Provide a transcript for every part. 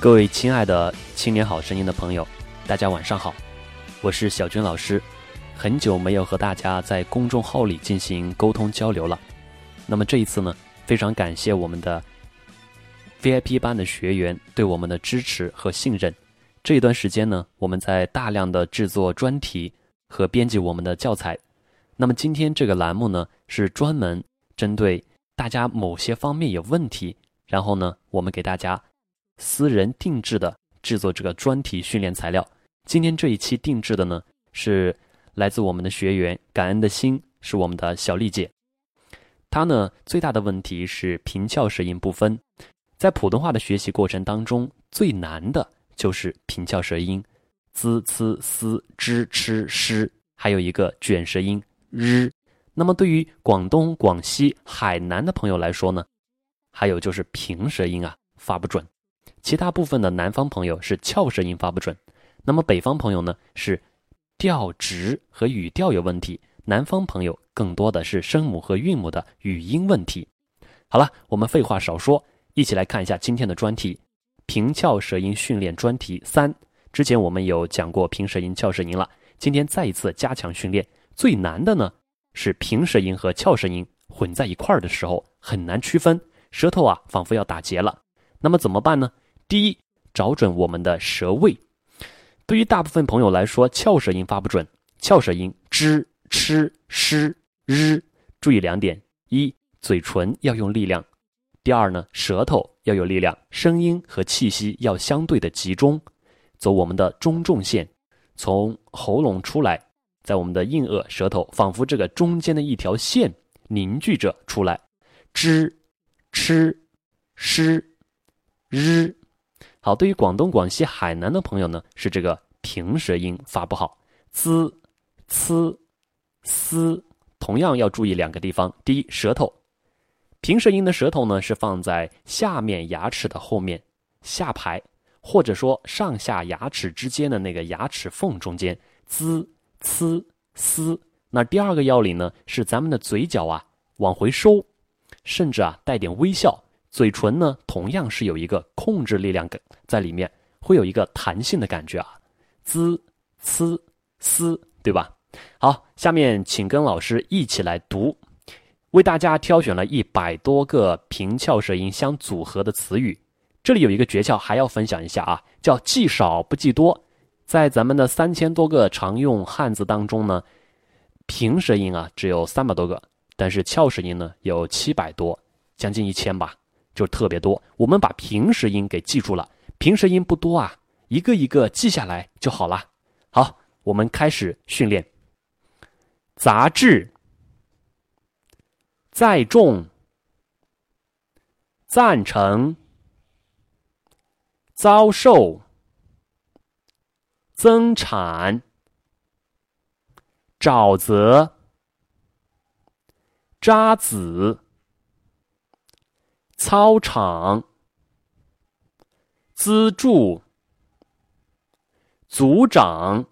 各位亲爱的青年好声音的朋友，大家晚上好，我是小军老师。很久没有和大家在公众号里进行沟通交流了，那么这一次呢，非常感谢我们的 VIP 班的学员对我们的支持和信任。这一段时间呢，我们在大量的制作专题和编辑我们的教材。那么今天这个栏目呢，是专门针对大家某些方面有问题，然后呢，我们给大家。私人定制的制作这个专题训练材料。今天这一期定制的呢，是来自我们的学员，感恩的心是我们的小丽姐。她呢最大的问题是平翘舌音不分，在普通话的学习过程当中，最难的就是平翘舌音，z、c、s、z、ch、sh，还有一个卷舌音 r。那么对于广东、广西、海南的朋友来说呢，还有就是平舌音啊发不准。其他部分的南方朋友是翘舌音发不准，那么北方朋友呢是调值和语调有问题，南方朋友更多的是声母和韵母的语音问题。好了，我们废话少说，一起来看一下今天的专题——平翘舌音训练专题三。之前我们有讲过平舌音、翘舌音了，今天再一次加强训练。最难的呢是平舌音和翘舌音混在一块儿的时候很难区分，舌头啊仿佛要打结了。那么怎么办呢？第一，找准我们的舌位。对于大部分朋友来说，翘舌音发不准，翘舌音 zh、ch、sh、r，注意两点：一，嘴唇要用力量；第二呢，舌头要有力量，声音和气息要相对的集中，走我们的中重线，从喉咙出来，在我们的硬腭舌头，仿佛这个中间的一条线凝聚着出来，zh、ch、sh、r。好，对于广东、广西、海南的朋友呢，是这个平舌音发不好，z、c、s，同样要注意两个地方。第一，舌头，平舌音的舌头呢是放在下面牙齿的后面下排，或者说上下牙齿之间的那个牙齿缝中间，z、c、s。那第二个要领呢是咱们的嘴角啊往回收，甚至啊带点微笑。嘴唇呢，同样是有一个控制力量感在里面，会有一个弹性的感觉啊，z、c、s，对吧？好，下面请跟老师一起来读，为大家挑选了一百多个平翘舌音相组合的词语。这里有一个诀窍，还要分享一下啊，叫记少不记多。在咱们的三千多个常用汉字当中呢，平舌音啊只有三百多个，但是翘舌音呢有七百多，将近一千吧。就特别多，我们把平舌音给记住了，平舌音不多啊，一个一个记下来就好了。好，我们开始训练。杂志、载重、赞成、遭受、增产、沼泽、渣子。操场，资助，组长。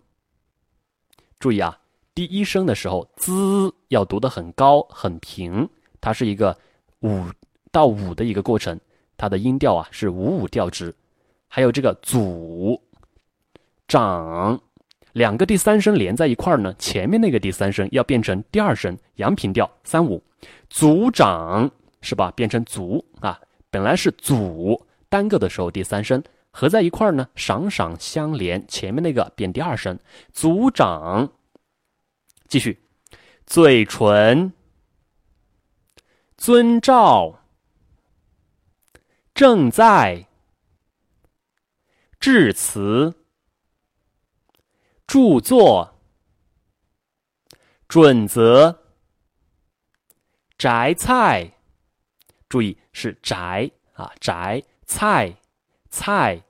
注意啊，第一声的时候“滋”要读得很高很平，它是一个五到五的一个过程，它的音调啊是五五调值。还有这个“组长”，两个第三声连在一块儿呢，前面那个第三声要变成第二声阳平调三五，组长。是吧？变成足啊，本来是组单个的时候，第三声合在一块儿呢，赏赏相连，前面那个变第二声，组长。继续，嘴唇，遵照，正在，致辞，著作，准则，摘菜。注意是摘啊，摘菜菜，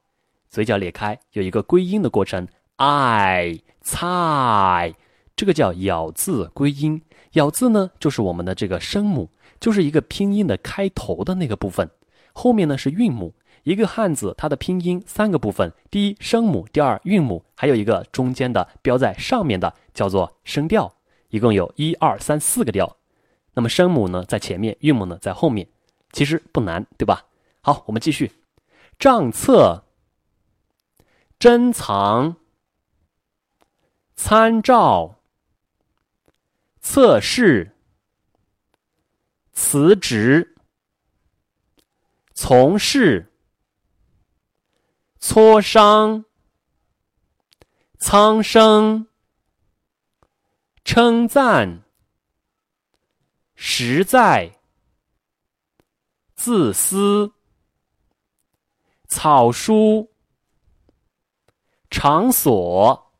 嘴角裂开，有一个归音的过程。爱菜，这个叫咬字归音。咬字呢，就是我们的这个声母，就是一个拼音的开头的那个部分。后面呢是韵母。一个汉字它的拼音三个部分：第一声母，第二韵母，还有一个中间的标在上面的叫做声调。一共有一二三四个调。那么声母呢在前面，韵母呢在后面。其实不难，对吧？好，我们继续。账册、珍藏、参照、测试、辞职、从事、磋商、苍生、称赞、实在。自私，草书，场所。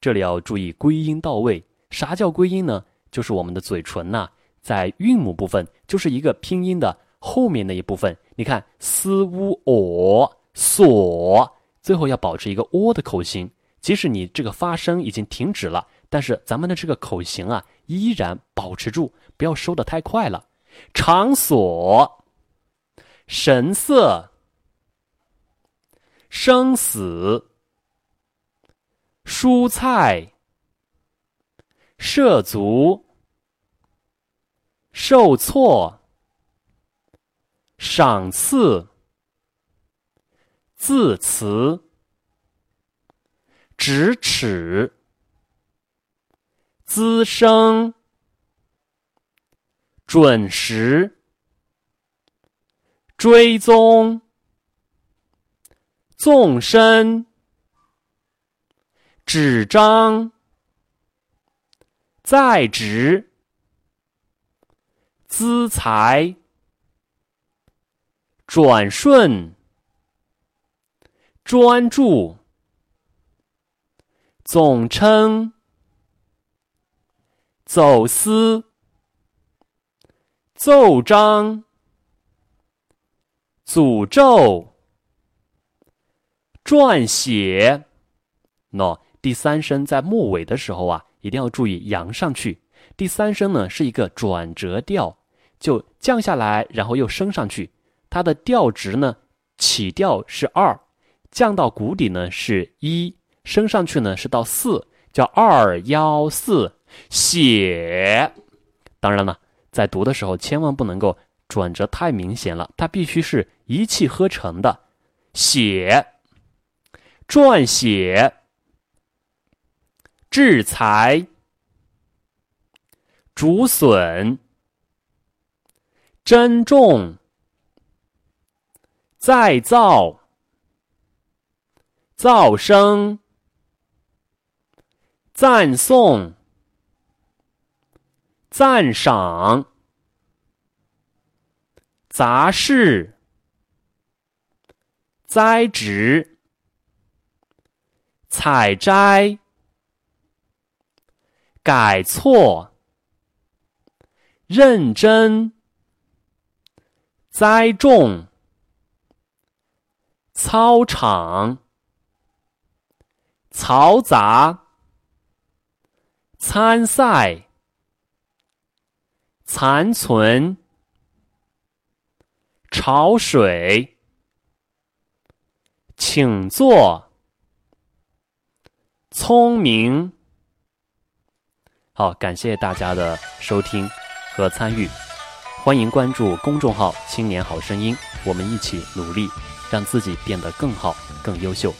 这里要注意归音到位。啥叫归音呢？就是我们的嘴唇呐，在韵母部分，就是一个拼音的后面那一部分。你看，s u o 所，最后要保持一个 o 的口型。即使你这个发声已经停止了，但是咱们的这个口型啊，依然保持住，不要收的太快了。场所、神色、生死、蔬菜、涉足、受挫、赏赐、字词、咫尺、滋生。准时，追踪，纵深，纸张，在职，资财，转瞬，专注，总称，走私。奏章、诅咒、撰写，喏，第三声在末尾的时候啊，一定要注意扬上去。第三声呢是一个转折调，就降下来，然后又升上去。它的调值呢，起调是二，降到谷底呢是一，升上去呢是到四，叫二幺四写。当然了。在读的时候，千万不能够转折太明显了，它必须是一气呵成的。写、撰写、制裁、竹笋、珍重、再造、噪声、赞颂。赞赏、杂事、栽植、采摘、改错、认真、栽种、操场、嘈杂、参赛。残存，潮水，请坐，聪明。好，感谢大家的收听和参与，欢迎关注公众号“青年好声音”，我们一起努力，让自己变得更好、更优秀。